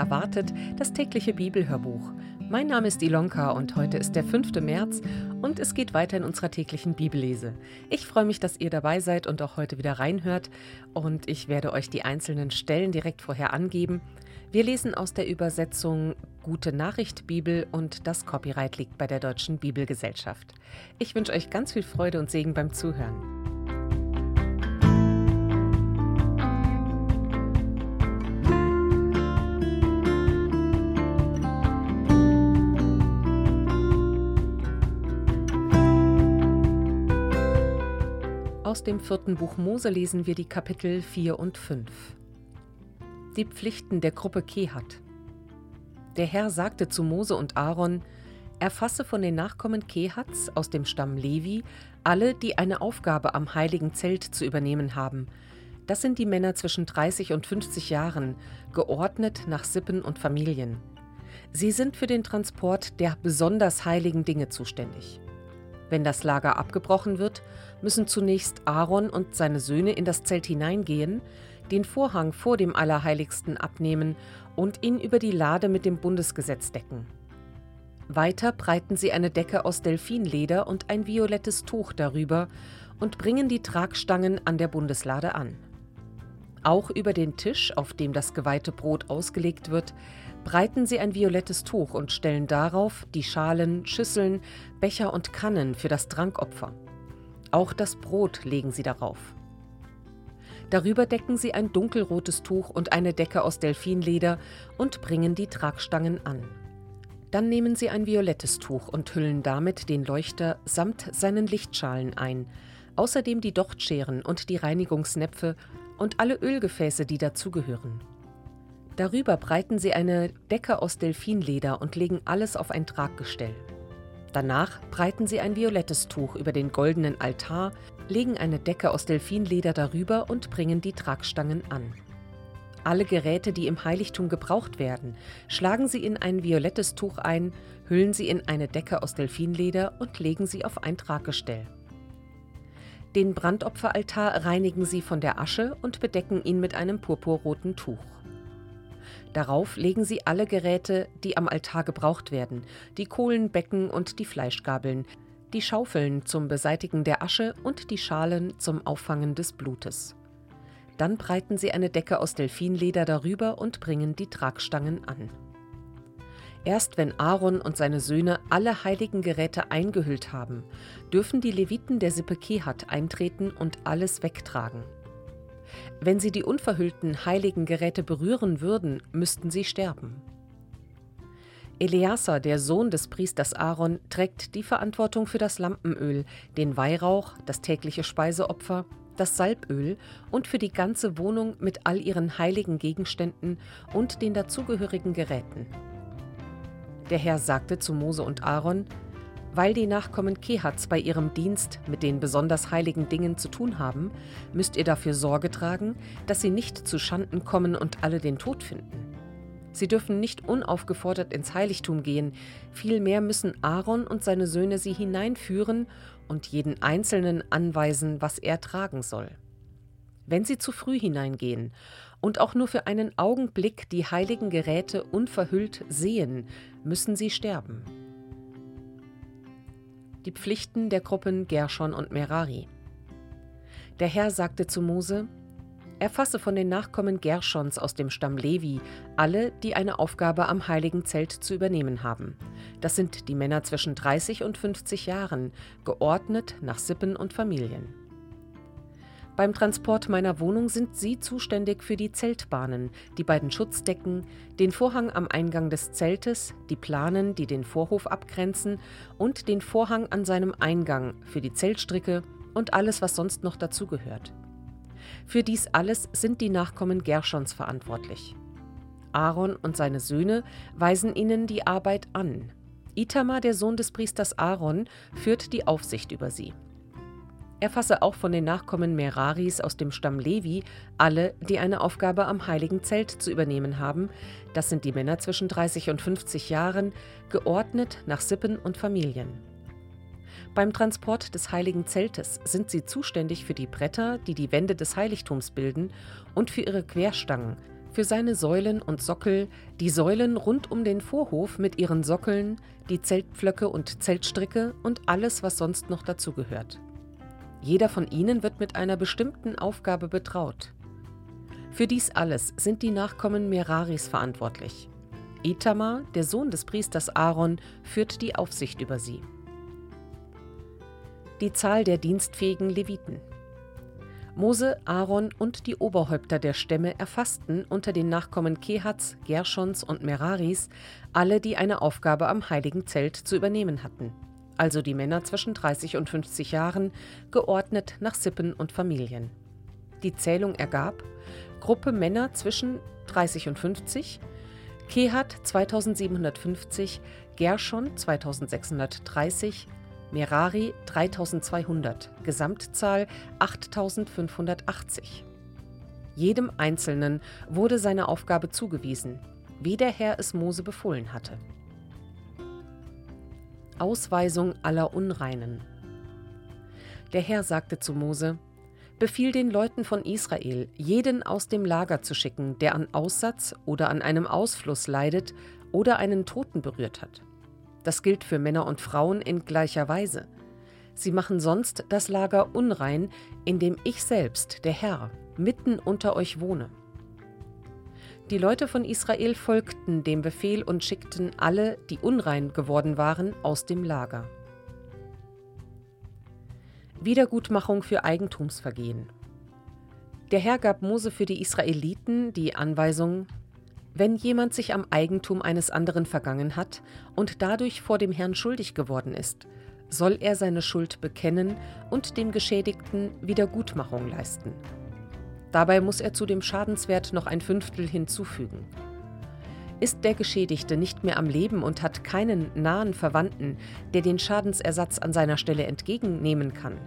Erwartet, das tägliche Bibelhörbuch. Mein Name ist Ilonka und heute ist der 5. März und es geht weiter in unserer täglichen Bibellese. Ich freue mich, dass ihr dabei seid und auch heute wieder reinhört und ich werde euch die einzelnen Stellen direkt vorher angeben. Wir lesen aus der Übersetzung Gute Nachricht Bibel und das Copyright liegt bei der Deutschen Bibelgesellschaft. Ich wünsche euch ganz viel Freude und Segen beim Zuhören. Aus dem vierten Buch Mose lesen wir die Kapitel 4 und 5. Die Pflichten der Gruppe Kehat. Der Herr sagte zu Mose und Aaron, erfasse von den Nachkommen Kehats aus dem Stamm Levi alle, die eine Aufgabe am heiligen Zelt zu übernehmen haben. Das sind die Männer zwischen 30 und 50 Jahren, geordnet nach Sippen und Familien. Sie sind für den Transport der besonders heiligen Dinge zuständig. Wenn das Lager abgebrochen wird, müssen zunächst Aaron und seine Söhne in das Zelt hineingehen, den Vorhang vor dem Allerheiligsten abnehmen und ihn über die Lade mit dem Bundesgesetz decken. Weiter breiten sie eine Decke aus Delfinleder und ein violettes Tuch darüber und bringen die Tragstangen an der Bundeslade an. Auch über den Tisch, auf dem das geweihte Brot ausgelegt wird, breiten sie ein violettes Tuch und stellen darauf die Schalen, Schüsseln, Becher und Kannen für das Trankopfer. Auch das Brot legen sie darauf. Darüber decken sie ein dunkelrotes Tuch und eine Decke aus Delfinleder und bringen die Tragstangen an. Dann nehmen sie ein violettes Tuch und hüllen damit den Leuchter samt seinen Lichtschalen ein, außerdem die Dochtscheren und die Reinigungsnäpfe und alle Ölgefäße, die dazugehören. Darüber breiten sie eine Decke aus Delfinleder und legen alles auf ein Traggestell. Danach breiten sie ein violettes Tuch über den goldenen Altar, legen eine Decke aus Delfinleder darüber und bringen die Tragstangen an. Alle Geräte, die im Heiligtum gebraucht werden, schlagen sie in ein violettes Tuch ein, hüllen sie in eine Decke aus Delfinleder und legen sie auf ein Traggestell. Den Brandopferaltar reinigen sie von der Asche und bedecken ihn mit einem purpurroten Tuch. Darauf legen sie alle Geräte, die am Altar gebraucht werden, die Kohlenbecken und die Fleischgabeln, die Schaufeln zum Beseitigen der Asche und die Schalen zum Auffangen des Blutes. Dann breiten sie eine Decke aus Delfinleder darüber und bringen die Tragstangen an. Erst wenn Aaron und seine Söhne alle heiligen Geräte eingehüllt haben, dürfen die Leviten der Sippe Kehat eintreten und alles wegtragen. Wenn sie die unverhüllten heiligen Geräte berühren würden, müssten sie sterben. Eleazar, der Sohn des Priesters Aaron, trägt die Verantwortung für das Lampenöl, den Weihrauch, das tägliche Speiseopfer, das Salböl und für die ganze Wohnung mit all ihren heiligen Gegenständen und den dazugehörigen Geräten. Der Herr sagte zu Mose und Aaron, weil die Nachkommen Kehats bei ihrem Dienst mit den besonders heiligen Dingen zu tun haben, müsst ihr dafür Sorge tragen, dass sie nicht zu Schanden kommen und alle den Tod finden. Sie dürfen nicht unaufgefordert ins Heiligtum gehen, vielmehr müssen Aaron und seine Söhne sie hineinführen und jeden Einzelnen anweisen, was er tragen soll. Wenn sie zu früh hineingehen und auch nur für einen Augenblick die heiligen Geräte unverhüllt sehen, müssen sie sterben die Pflichten der Gruppen Gershon und Merari. Der Herr sagte zu Mose, Erfasse von den Nachkommen Gershons aus dem Stamm Levi alle, die eine Aufgabe am heiligen Zelt zu übernehmen haben. Das sind die Männer zwischen 30 und 50 Jahren, geordnet nach Sippen und Familien. Beim Transport meiner Wohnung sind Sie zuständig für die Zeltbahnen, die beiden Schutzdecken, den Vorhang am Eingang des Zeltes, die Planen, die den Vorhof abgrenzen und den Vorhang an seinem Eingang für die Zeltstricke und alles, was sonst noch dazugehört. Für dies alles sind die Nachkommen Gershons verantwortlich. Aaron und seine Söhne weisen ihnen die Arbeit an. Itamar, der Sohn des Priesters Aaron, führt die Aufsicht über sie. Erfasse auch von den Nachkommen Meraris aus dem Stamm Levi alle, die eine Aufgabe am heiligen Zelt zu übernehmen haben. Das sind die Männer zwischen 30 und 50 Jahren, geordnet nach Sippen und Familien. Beim Transport des heiligen Zeltes sind sie zuständig für die Bretter, die die Wände des Heiligtums bilden, und für ihre Querstangen, für seine Säulen und Sockel die Säulen rund um den Vorhof mit ihren Sockeln, die Zeltpflöcke und Zeltstricke und alles, was sonst noch dazugehört. Jeder von ihnen wird mit einer bestimmten Aufgabe betraut. Für dies alles sind die Nachkommen Meraris verantwortlich. Itamar, der Sohn des Priesters Aaron, führt die Aufsicht über sie. Die Zahl der dienstfähigen Leviten. Mose, Aaron und die Oberhäupter der Stämme erfassten unter den Nachkommen Kehats, Gerschons und Meraris alle, die eine Aufgabe am heiligen Zelt zu übernehmen hatten, also die Männer zwischen 30 und 50 Jahren, geordnet nach Sippen und Familien. Die Zählung ergab Gruppe Männer zwischen 30 und 50, Kehat 2750, Gershon 2630, Merari 3200, Gesamtzahl 8580. Jedem Einzelnen wurde seine Aufgabe zugewiesen, wie der Herr es Mose befohlen hatte. Ausweisung aller Unreinen. Der Herr sagte zu Mose: Befiehl den Leuten von Israel, jeden aus dem Lager zu schicken, der an Aussatz oder an einem Ausfluss leidet oder einen Toten berührt hat. Das gilt für Männer und Frauen in gleicher Weise. Sie machen sonst das Lager unrein, in dem ich selbst, der Herr, mitten unter euch wohne. Die Leute von Israel folgten dem Befehl und schickten alle, die unrein geworden waren, aus dem Lager. Wiedergutmachung für Eigentumsvergehen. Der Herr gab Mose für die Israeliten die Anweisung, wenn jemand sich am Eigentum eines anderen vergangen hat und dadurch vor dem Herrn schuldig geworden ist, soll er seine Schuld bekennen und dem Geschädigten Wiedergutmachung leisten. Dabei muss er zu dem Schadenswert noch ein Fünftel hinzufügen. Ist der Geschädigte nicht mehr am Leben und hat keinen nahen Verwandten, der den Schadensersatz an seiner Stelle entgegennehmen kann,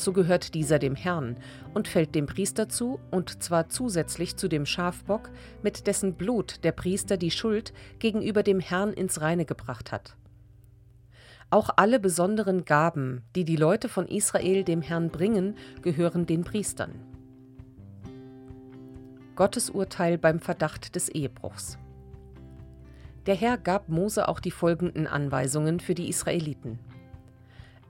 so gehört dieser dem Herrn und fällt dem Priester zu, und zwar zusätzlich zu dem Schafbock, mit dessen Blut der Priester die Schuld gegenüber dem Herrn ins Reine gebracht hat. Auch alle besonderen Gaben, die die Leute von Israel dem Herrn bringen, gehören den Priestern. Gottes Urteil beim Verdacht des Ehebruchs. Der Herr gab Mose auch die folgenden Anweisungen für die Israeliten.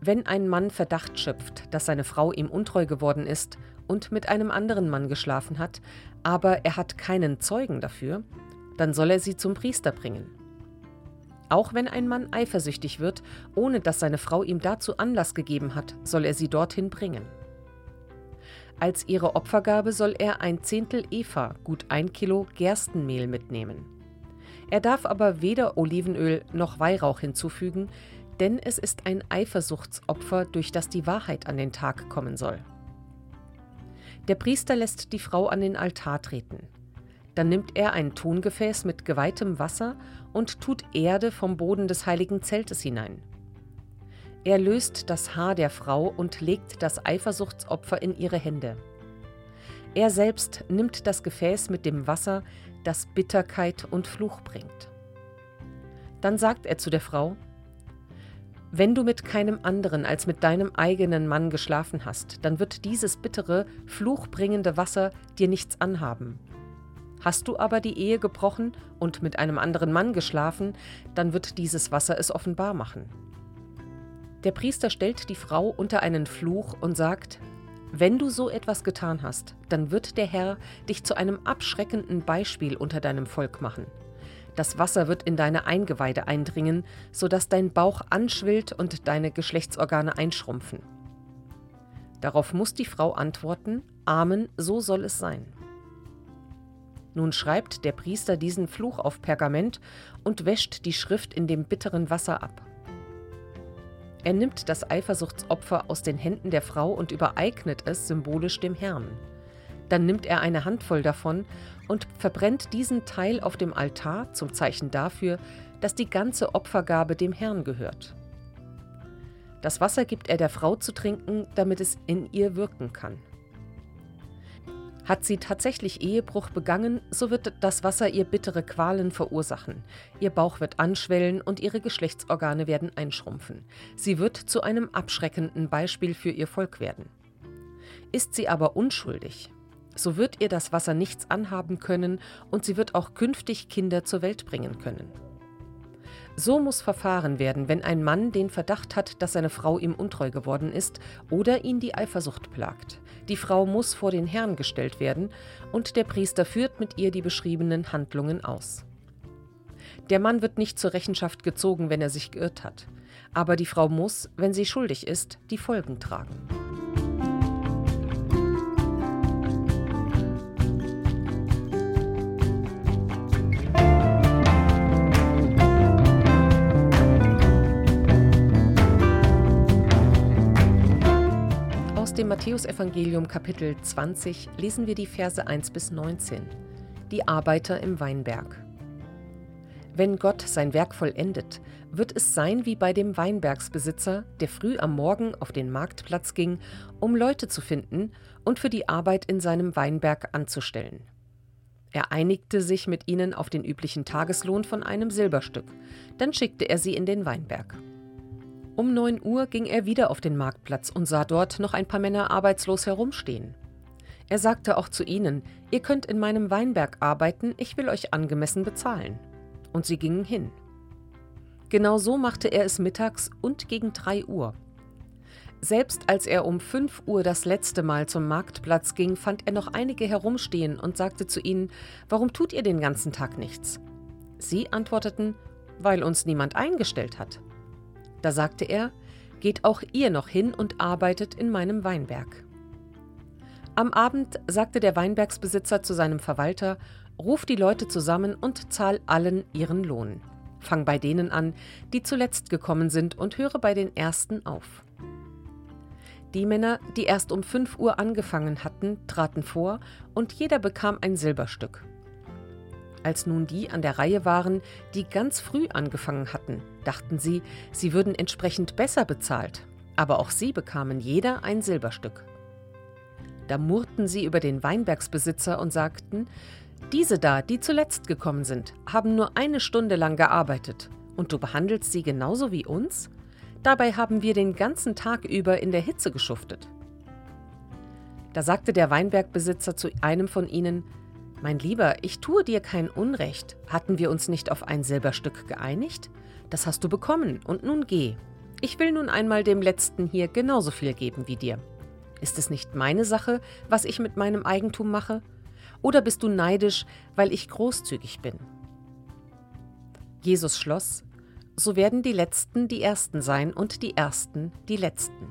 Wenn ein Mann Verdacht schöpft, dass seine Frau ihm untreu geworden ist und mit einem anderen Mann geschlafen hat, aber er hat keinen Zeugen dafür, dann soll er sie zum Priester bringen. Auch wenn ein Mann eifersüchtig wird, ohne dass seine Frau ihm dazu Anlass gegeben hat, soll er sie dorthin bringen. Als ihre Opfergabe soll er ein Zehntel Eva, gut ein Kilo Gerstenmehl mitnehmen. Er darf aber weder Olivenöl noch Weihrauch hinzufügen, denn es ist ein Eifersuchtsopfer, durch das die Wahrheit an den Tag kommen soll. Der Priester lässt die Frau an den Altar treten. Dann nimmt er ein Tongefäß mit geweihtem Wasser und tut Erde vom Boden des heiligen Zeltes hinein. Er löst das Haar der Frau und legt das Eifersuchtsopfer in ihre Hände. Er selbst nimmt das Gefäß mit dem Wasser, das Bitterkeit und Fluch bringt. Dann sagt er zu der Frau, wenn du mit keinem anderen als mit deinem eigenen Mann geschlafen hast, dann wird dieses bittere, fluchbringende Wasser dir nichts anhaben. Hast du aber die Ehe gebrochen und mit einem anderen Mann geschlafen, dann wird dieses Wasser es offenbar machen. Der Priester stellt die Frau unter einen Fluch und sagt, wenn du so etwas getan hast, dann wird der Herr dich zu einem abschreckenden Beispiel unter deinem Volk machen. Das Wasser wird in deine Eingeweide eindringen, sodass dein Bauch anschwillt und deine Geschlechtsorgane einschrumpfen. Darauf muss die Frau antworten, Amen, so soll es sein. Nun schreibt der Priester diesen Fluch auf Pergament und wäscht die Schrift in dem bitteren Wasser ab. Er nimmt das Eifersuchtsopfer aus den Händen der Frau und übereignet es symbolisch dem Herrn. Dann nimmt er eine Handvoll davon und verbrennt diesen Teil auf dem Altar zum Zeichen dafür, dass die ganze Opfergabe dem Herrn gehört. Das Wasser gibt er der Frau zu trinken, damit es in ihr wirken kann. Hat sie tatsächlich Ehebruch begangen, so wird das Wasser ihr bittere Qualen verursachen. Ihr Bauch wird anschwellen und ihre Geschlechtsorgane werden einschrumpfen. Sie wird zu einem abschreckenden Beispiel für ihr Volk werden. Ist sie aber unschuldig, so wird ihr das Wasser nichts anhaben können und sie wird auch künftig Kinder zur Welt bringen können. So muss verfahren werden, wenn ein Mann den Verdacht hat, dass seine Frau ihm untreu geworden ist oder ihn die Eifersucht plagt. Die Frau muss vor den Herrn gestellt werden und der Priester führt mit ihr die beschriebenen Handlungen aus. Der Mann wird nicht zur Rechenschaft gezogen, wenn er sich geirrt hat, aber die Frau muss, wenn sie schuldig ist, die Folgen tragen. Dem Matthäusevangelium Kapitel 20 lesen wir die Verse 1 bis 19. Die Arbeiter im Weinberg. Wenn Gott sein Werk vollendet, wird es sein wie bei dem Weinbergsbesitzer, der früh am Morgen auf den Marktplatz ging, um Leute zu finden und für die Arbeit in seinem Weinberg anzustellen. Er einigte sich mit ihnen auf den üblichen Tageslohn von einem Silberstück, dann schickte er sie in den Weinberg. Um 9 Uhr ging er wieder auf den Marktplatz und sah dort noch ein paar Männer arbeitslos herumstehen. Er sagte auch zu ihnen, ihr könnt in meinem Weinberg arbeiten, ich will euch angemessen bezahlen. Und sie gingen hin. Genau so machte er es mittags und gegen 3 Uhr. Selbst als er um 5 Uhr das letzte Mal zum Marktplatz ging, fand er noch einige herumstehen und sagte zu ihnen, warum tut ihr den ganzen Tag nichts? Sie antworteten, weil uns niemand eingestellt hat. Da sagte er, Geht auch ihr noch hin und arbeitet in meinem Weinberg. Am Abend sagte der Weinbergsbesitzer zu seinem Verwalter, Ruf die Leute zusammen und zahl allen ihren Lohn. Fang bei denen an, die zuletzt gekommen sind, und höre bei den Ersten auf. Die Männer, die erst um 5 Uhr angefangen hatten, traten vor, und jeder bekam ein Silberstück. Als nun die an der Reihe waren, die ganz früh angefangen hatten, dachten sie, sie würden entsprechend besser bezahlt, aber auch sie bekamen jeder ein Silberstück. Da murrten sie über den Weinbergsbesitzer und sagten, diese da, die zuletzt gekommen sind, haben nur eine Stunde lang gearbeitet, und du behandelst sie genauso wie uns? Dabei haben wir den ganzen Tag über in der Hitze geschuftet. Da sagte der Weinbergbesitzer zu einem von ihnen, mein Lieber, ich tue dir kein Unrecht. Hatten wir uns nicht auf ein Silberstück geeinigt? Das hast du bekommen, und nun geh. Ich will nun einmal dem Letzten hier genauso viel geben wie dir. Ist es nicht meine Sache, was ich mit meinem Eigentum mache? Oder bist du neidisch, weil ich großzügig bin? Jesus schloss, so werden die Letzten die Ersten sein und die Ersten die Letzten.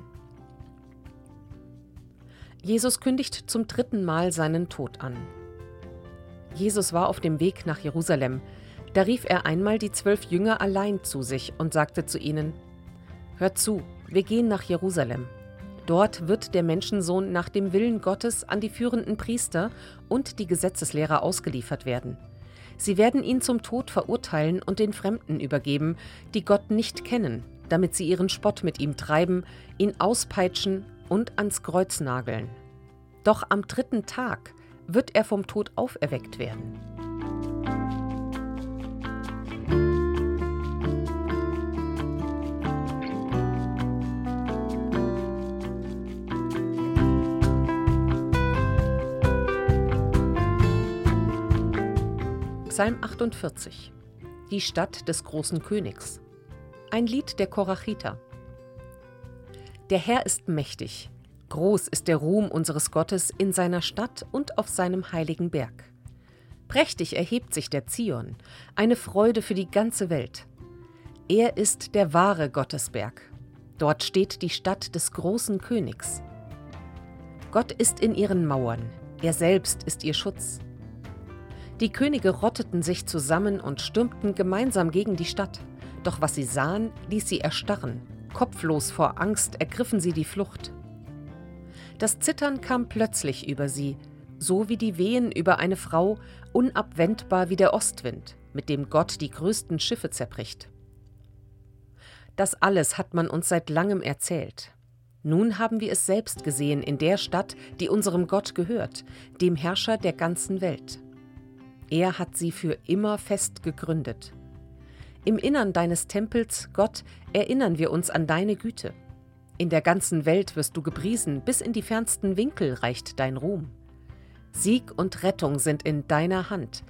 Jesus kündigt zum dritten Mal seinen Tod an. Jesus war auf dem Weg nach Jerusalem. Da rief er einmal die zwölf Jünger allein zu sich und sagte zu ihnen, Hört zu, wir gehen nach Jerusalem. Dort wird der Menschensohn nach dem Willen Gottes an die führenden Priester und die Gesetzeslehrer ausgeliefert werden. Sie werden ihn zum Tod verurteilen und den Fremden übergeben, die Gott nicht kennen, damit sie ihren Spott mit ihm treiben, ihn auspeitschen und ans Kreuz nageln. Doch am dritten Tag wird er vom Tod auferweckt werden. Psalm 48 Die Stadt des großen Königs. Ein Lied der Korachiter. Der Herr ist mächtig, Groß ist der Ruhm unseres Gottes in seiner Stadt und auf seinem heiligen Berg. Prächtig erhebt sich der Zion, eine Freude für die ganze Welt. Er ist der wahre Gottesberg. Dort steht die Stadt des großen Königs. Gott ist in ihren Mauern, er selbst ist ihr Schutz. Die Könige rotteten sich zusammen und stürmten gemeinsam gegen die Stadt. Doch was sie sahen, ließ sie erstarren. Kopflos vor Angst ergriffen sie die Flucht. Das Zittern kam plötzlich über sie, so wie die Wehen über eine Frau, unabwendbar wie der Ostwind, mit dem Gott die größten Schiffe zerbricht. Das alles hat man uns seit langem erzählt. Nun haben wir es selbst gesehen in der Stadt, die unserem Gott gehört, dem Herrscher der ganzen Welt. Er hat sie für immer fest gegründet. Im Innern deines Tempels, Gott, erinnern wir uns an deine Güte. In der ganzen Welt wirst du gepriesen, bis in die fernsten Winkel reicht dein Ruhm. Sieg und Rettung sind in deiner Hand,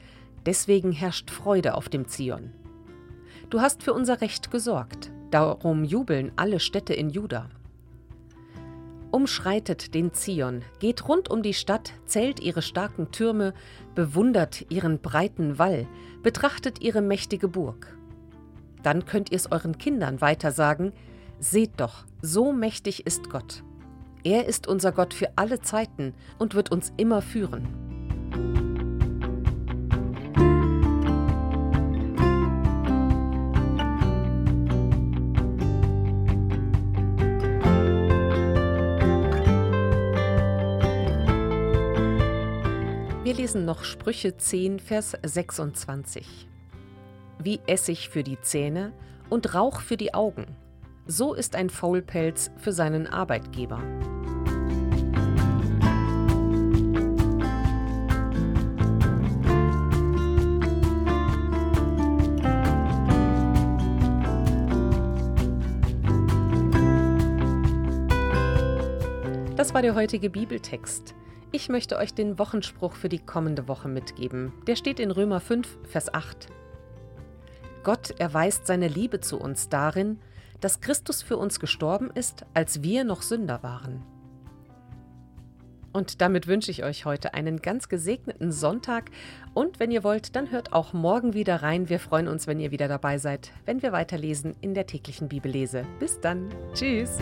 deswegen herrscht Freude auf dem Zion. Du hast für unser Recht gesorgt, darum jubeln alle Städte in Juda. Umschreitet den Zion, geht rund um die Stadt, zählt ihre starken Türme, bewundert ihren breiten Wall, betrachtet ihre mächtige Burg. Dann könnt ihr es euren Kindern weitersagen, seht doch, so mächtig ist Gott. Er ist unser Gott für alle Zeiten und wird uns immer führen. Wir lesen noch Sprüche 10, Vers 26. Wie Essig für die Zähne und Rauch für die Augen, so ist ein Faulpelz für seinen Arbeitgeber. Das war der heutige Bibeltext. Ich möchte euch den Wochenspruch für die kommende Woche mitgeben. Der steht in Römer 5, Vers 8. Gott erweist seine Liebe zu uns darin, dass Christus für uns gestorben ist, als wir noch Sünder waren. Und damit wünsche ich euch heute einen ganz gesegneten Sonntag. Und wenn ihr wollt, dann hört auch morgen wieder rein. Wir freuen uns, wenn ihr wieder dabei seid, wenn wir weiterlesen in der täglichen Bibellese. Bis dann. Tschüss.